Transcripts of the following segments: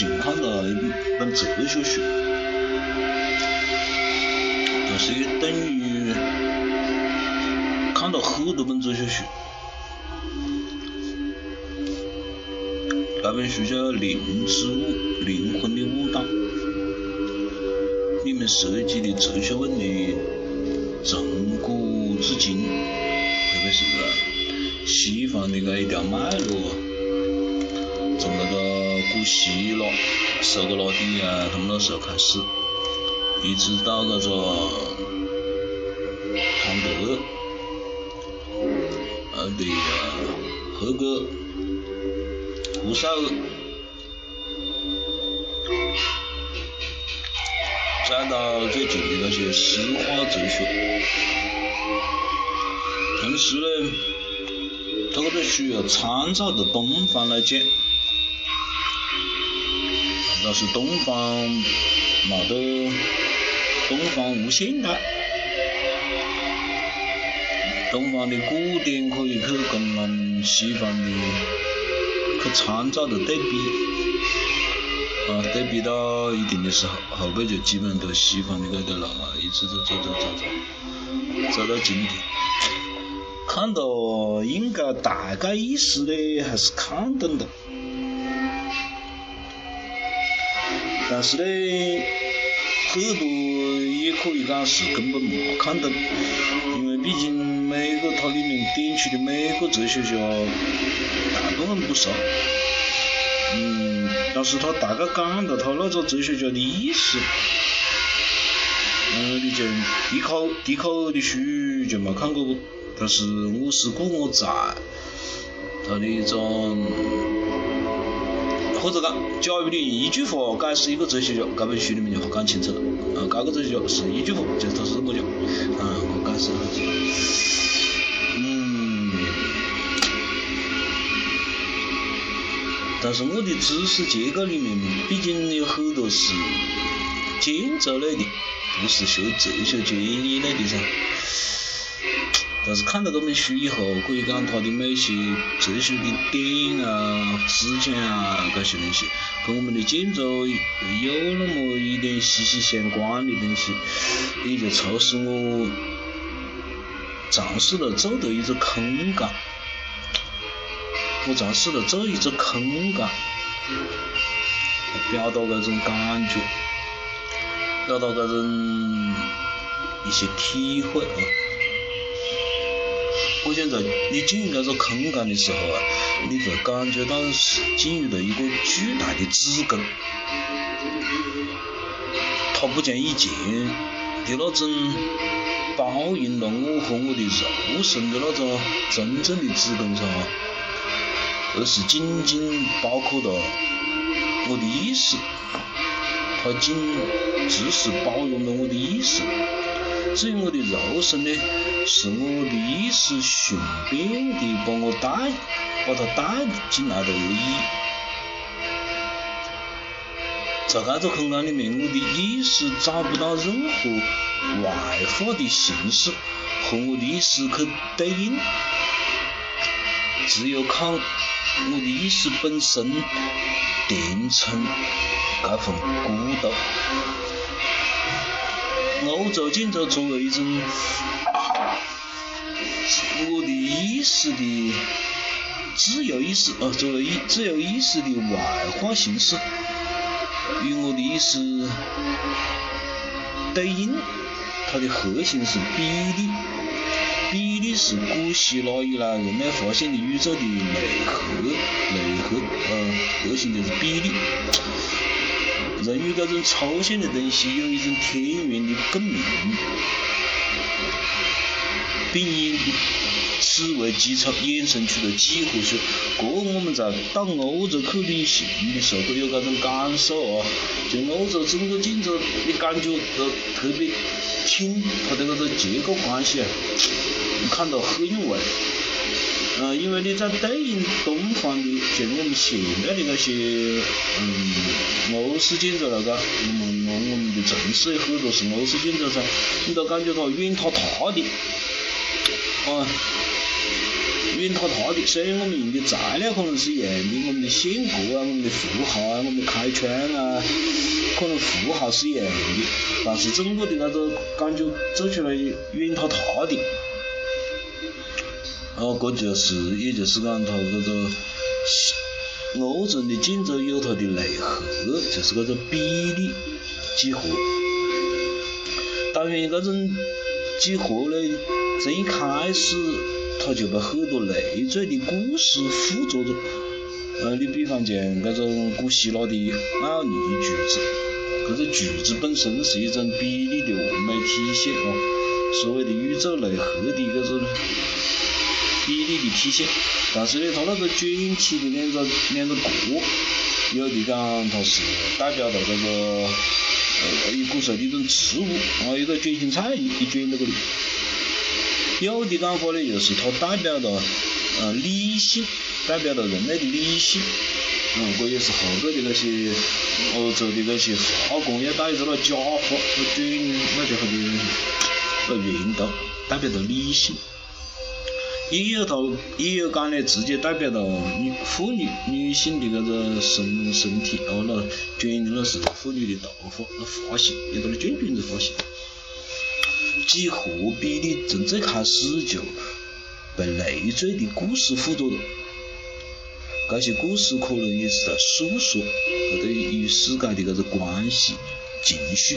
最近看了一本哲学书，就是等于看了很多本哲学书。那本书叫《灵之舞》，灵魂的舞蹈，里面涉及的哲学问题从古至今，特别是西方的那一条脉络，从那个古希腊、苏格拉底啊他们那时候开始，一直到那个康德，呃的赫格。胡塞尔，再到最近的那些诗化哲学，同时呢，他这个书要参照着东方来讲，那是东方没得东方无限大，东方的古典可以去跟西方的。去参照的对比，啊，对比到一定的时候，后背就基本上都西方的那个了，一直走走走走走，走到今天，看到应该大概意思呢，还是看懂的，但是呢，很多也可以讲是根本没看懂，因为毕竟每个它里面点出的每个哲学家。大部分不熟，嗯，但是他大概讲了他那个哲学家的意思，嗯，你就迪考迪考的书就没看过不？但是我是故我在，他的一种，或者讲，假如你一句话解释一个哲学家，这本书里面就讲清楚了，啊，这个哲学家是一句话，就是他是怎么讲，啊，我解释下。但是我的知识结构里面，毕竟有很多是建筑类的，不是学哲学专业类的噻。但是看了这本书以后，可以讲它的某些哲学的点啊、思想啊，这些东西，跟我们的建筑有那么一点息息相关的东西，也就促使我尝试了做的一个空感。我尝试了做一个空感，表达这种感觉，表达这种一些体会啊。我想在你进入这个空间的时候啊，你会感觉到是进入了一个巨大的子宫，它不像以前的那种包容了我和我的肉身的那种真正的子宫。而是仅仅包括了我的意识，它仅只是包容了我的意识。至于我的肉身呢，是我的意识顺便的把我带，把它带进来的而已。在这个空间里面，我的意识找不到任何外化的形式和我的意识去对应，只有靠。我的意识本身填充这份孤独。欧洲建筑作为一种我的意识的自由意识，呃，作为一自由意识的外化形式，与我的意识对应，它的核心是比例。比例是古希腊以来人类发现的宇宙的内核，内核，呃，核心就是比例。人与这种抽象的东西有一种天然的共鸣，并以此为基础衍生出了几何学。这我们在到欧洲去旅行的。时候会有这种感受啊，就欧洲整个建筑，你感觉都特别轻，它的那个结构关系啊。看到很有味，嗯，因为你在对应东方的，像我们现在的那些，嗯，欧式建筑那个，我们我们的城市有很多是欧式建筑噻，你都感觉它软塌塌的，啊，远塌塌的。虽然我们用的材料可能是一样的，我们的线格啊，我们的符号啊，我们的开窗啊，可能符号是一样的，但是整个的那个感觉做出来远塌塌的。哦，这就是，也就是讲它这个欧洲的建筑有它的内核，就是这个比例几何。当然，这种几何呢，从一开始它就被很多累赘的故事附着着。呃，你比方讲这种古希腊的奥尼句子，这个句子本身是一种比例的完美体现啊，所谓的宇宙内核的这种。比例的体现，但是呢，它那个卷起的两个两个角，有的讲它是代表了这个呃一古时候的一种植物，啊一个卷心菜一一卷到这里，有的讲法呢，就是它代表了呃理性，代表了人类的理性，嗯，这也是后头的那些欧洲的那些画工也带着了假画，那卷那叫啥子呃圆头，代表着理性。也有头，也有讲的，直接代表了女妇女女性的搿个身身体，哦，那卷的是妇女的头发，那发型，有那卷卷子发型。几何比例从最开始就被累赘的故事辅助着，这些故事可能也是在诉说搿个与世界的搿个关系、情绪。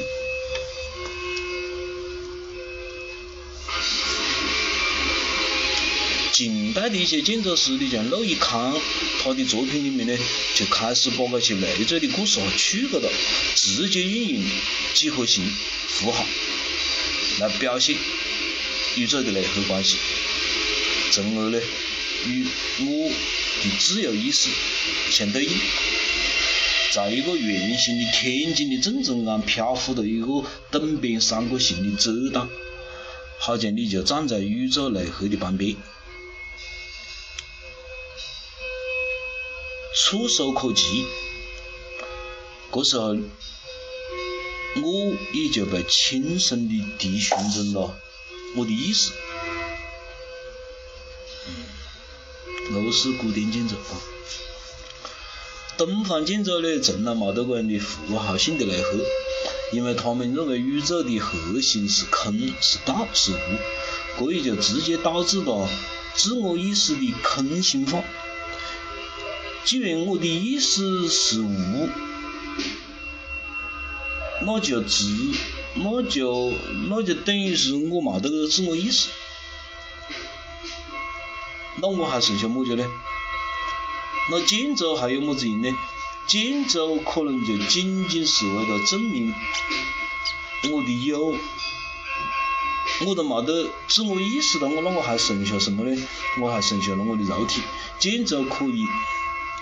近代的一些建筑师，你像陆一康，他的作品里面呢，就开始把那些累赘的故事和去掉了，直接运用几何形符号来表现宇宙的内核关系，从而呢与我的自由意识相对应。在一个圆形的天井的正中央漂浮着一个等边三角形的遮挡，好像你就站在宇宙内核的旁边。触手可及，这时候我也就被轻松的提升成了我的意识。嗯，欧式古典建筑啊，东方建筑呢从来没得这样的符号性的内核，因为他们认为宇宙的核心是空是道是无，这也就直接导致了自我意识的空心化。既然我的意思是无，那就自，那就那就等于是我没得自我意识，那我还剩下么子呢？那建筑还有么子用呢？建筑可能就仅仅是为了证明我的有，我都没得自我意识了，我那我还剩下什么呢？我还剩下了我的肉体，建筑可以。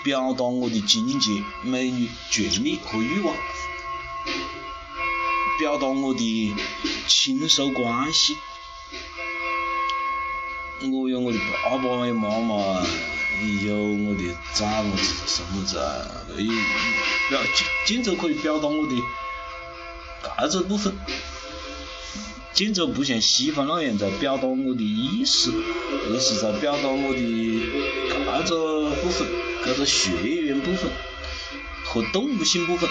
表达我的境界、美女、权利和欲望，表达我的亲属关系。我有我的爸爸有妈妈，有我的崽子什么子啊？表建筑可以表达我的搿个部分。建筑不像西方那样在表达我的意思，而是在表达我的搿个部分，搿个血缘部分和动物性部分。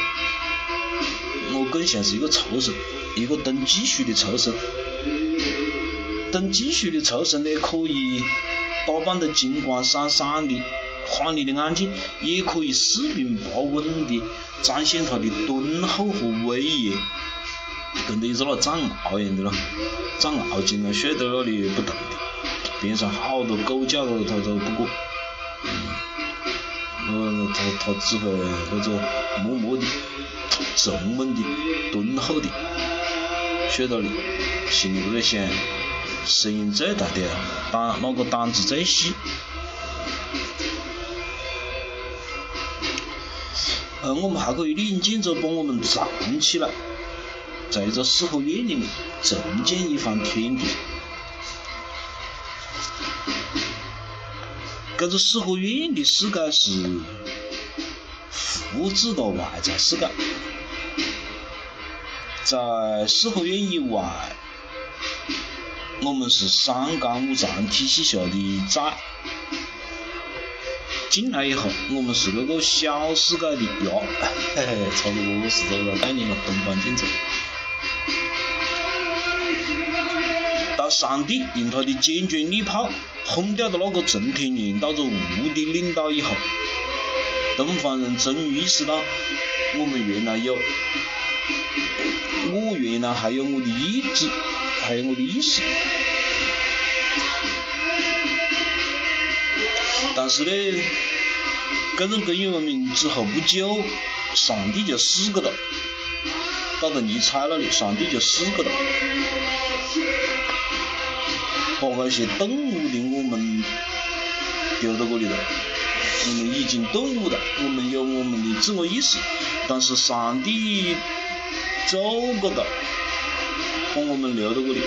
我更像是一个畜生，一个懂技术的畜生。懂技术的畜生呢，可以打扮得金光闪闪的，华丽的眼睛，也可以四平八稳的展现他的敦厚和威严。跟得一只那藏獒一样的咯，藏獒经常睡在那里不动的，边上好多狗叫了它都不过，嗯，它它只会那个默默的、沉稳的、敦厚的睡到里，心里都在想，声音最大的，胆那个胆子最细。而，我们还可以利用建筑把我们藏起来。在这四合院里面重建一番天地，这个四合院的世界是复制的外在世界，在四合院以外，我们是三纲五常体系下的崽。进来以后，我们是那个小世界的鸭，嘿嘿，差不多是这个概念了。东方剑走。上帝用他的坚决利炮轰掉了那个陈天元到着无的领导以后，东方人终于意识到，我们原来有，我原来还有我的意志，还有我的意识。但是呢，这种工业文明之后不久，上帝就死个了，到了尼采那里，上帝就死个了，把那些动物的我们丢到这里了，我们已经动物了，我们有我们的自我意识，但是上帝走个了，把我们留到这里。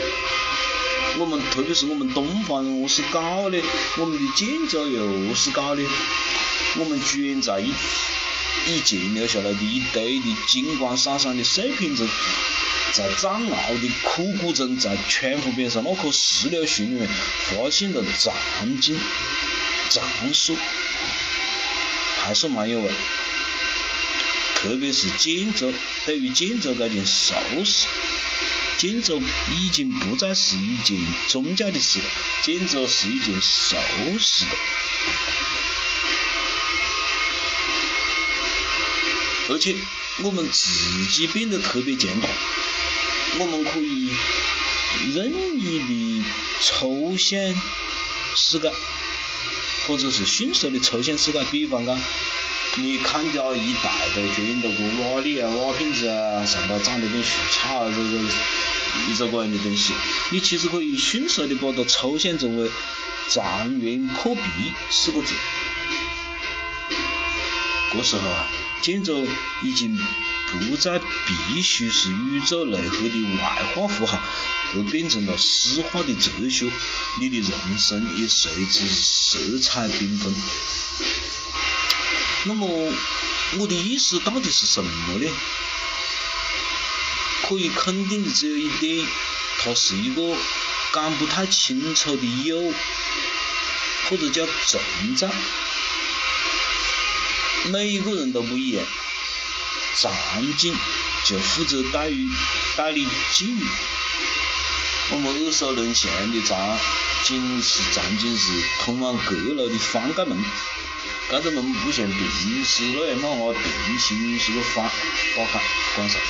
我们特别是我们东方人，我是搞的，我们的建筑又是搞的，我们居然在以以前留下来的一堆的金光闪闪的碎片中，在藏獒的枯骨中，在川湖边上那棵石榴树里面，发现了藏经、藏书，还是蛮有味。特别是建筑，对于建筑这件熟事。建筑已经不再是一件宗教的事了，建筑是一件熟事了。而且我们自己变得特别强大，我们可以任意的抽象世界，或者是迅速的抽象世界。比方讲，你看到一大堆建筑个瓦砾啊、瓦片子啊，上头长了点树杈啊，这个。一个样的东西，你其实可以迅速的把它抽象成为“残垣破壁”四个字。这时候啊，建筑已经不再必须是宇宙内核的外化符号，而变成了诗化的哲学。你的人生也随之色彩缤纷。那么，我的意思到底是什么呢？可以肯定的只有一点，它是一个讲不太清楚的有，或者叫存在。每一个人都不一样，场景就负责带于带你进。我们耳熟能详的场景是场景是通往阁楼的翻盖门，这个门不像平时那样么啊定性是个方打开关上。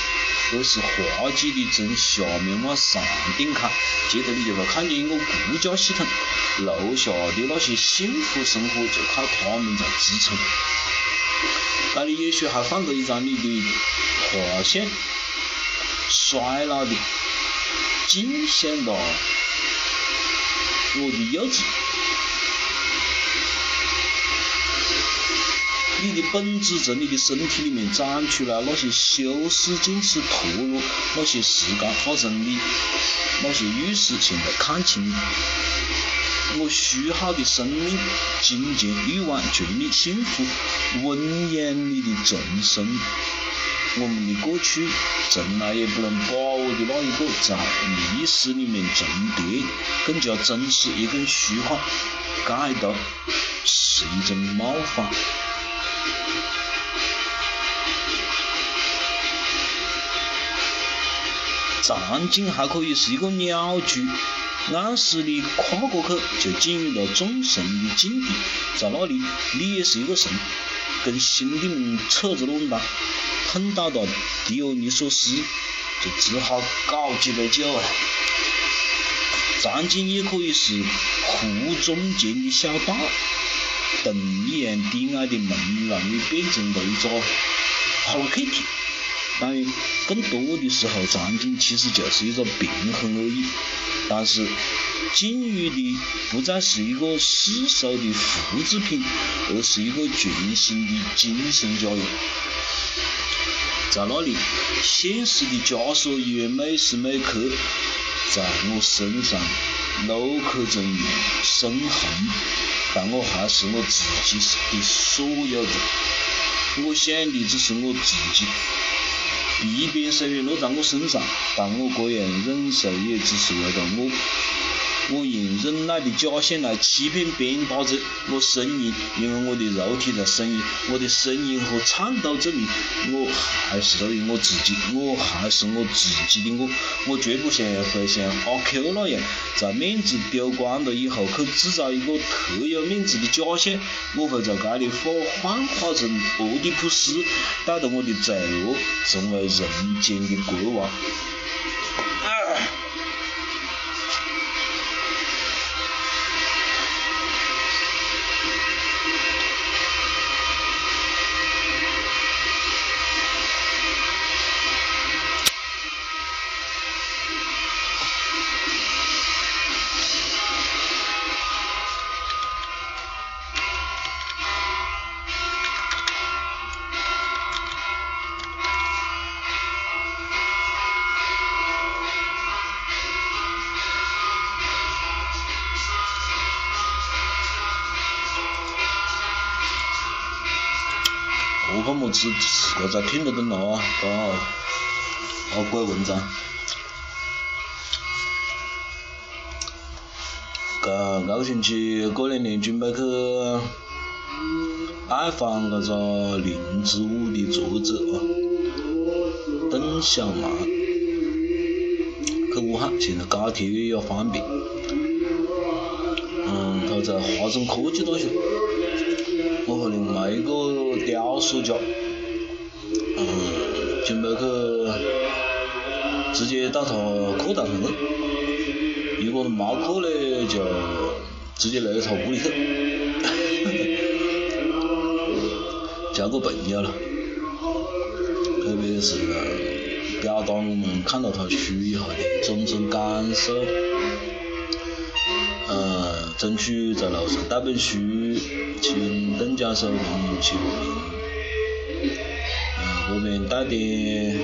而是滑稽的从下面往上顶开，接着你就会看见一个国家系统，楼下的那些幸福生活就靠他们在支撑。那里也许还放着一张你的画像，衰老的，尽显了我的幼稚。你的本质从你的身体里面长出来，那些修饰、渐次脱落，那些时间发生的那些预示，现在看清。我虚耗的生命、金钱、欲望、权力、幸福、温养里的重生，我们的过去从来也不能把握的那一个，在历史里面重叠，更加真实，也更虚幻，解读是一种冒犯。场景还可以是一个鸟居，暗示你跨过去就进入了众神的境地，在那里你也是一个神，跟兄弟们扯着乱打，碰到了狄俄尼索斯，就只好搞几杯酒啊。场景也可以是湖中间的小道，洞一样低矮的门让你变成了一座 Hello Kitty。但更多的时候，场景其实就是一个平衡而已。但是，境遇的不再是一个世俗的复制品，而是一个全新的精神家园。在那里，现实的枷锁依然每时每刻在我身上镂刻着深痕，但我还是我自己的所有人。我想的只是我自己。一边岁月落在我身上，但我这样忍受也只是为了我。我用忍耐的假象来欺骗鞭打者，我呻吟，因为我的肉体在呻吟，我的呻吟和颤抖证明，我还是属于我自己，我还是我自己的我，我绝不像会像阿 Q 那样，在面子丢光了以后去制造一个特有面子的假象，我会在这里化幻化成俄狄浦斯，带着我的罪恶，成为人间的国王。我么子自个在听得懂了啊，哦，好鬼文章，个这个星期过两天准备去拜访这个林之舞的作者啊，邓小蛮，去武汉，现在高铁也要方便，嗯，他在华中科技大学。我和另外一个雕塑家，嗯，准备去直接到他课堂上去，如果没课嘞，就直接来他屋里去，交个朋友了，特别是表达我们看到他书以后的种种感受。呃，争取在路上带本书，请邓教授给你签名。后面带点，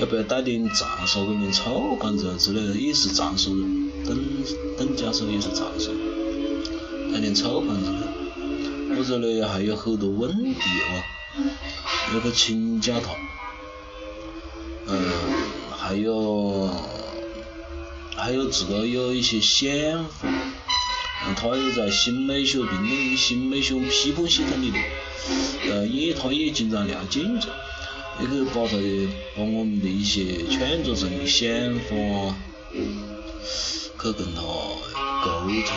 要不要带点长寿给你臭干子之类的，也是长沙人。邓邓教授也是长寿，带点臭干子。或者呢，还有很多问题啊，要去请教他。嗯，还有。还有自个有一些想法，他也在新美学评论新美学批判系统里头，呃，也他也经常聊建筑，也可以把他的把我们的一些创作上的想法去跟他沟通一下。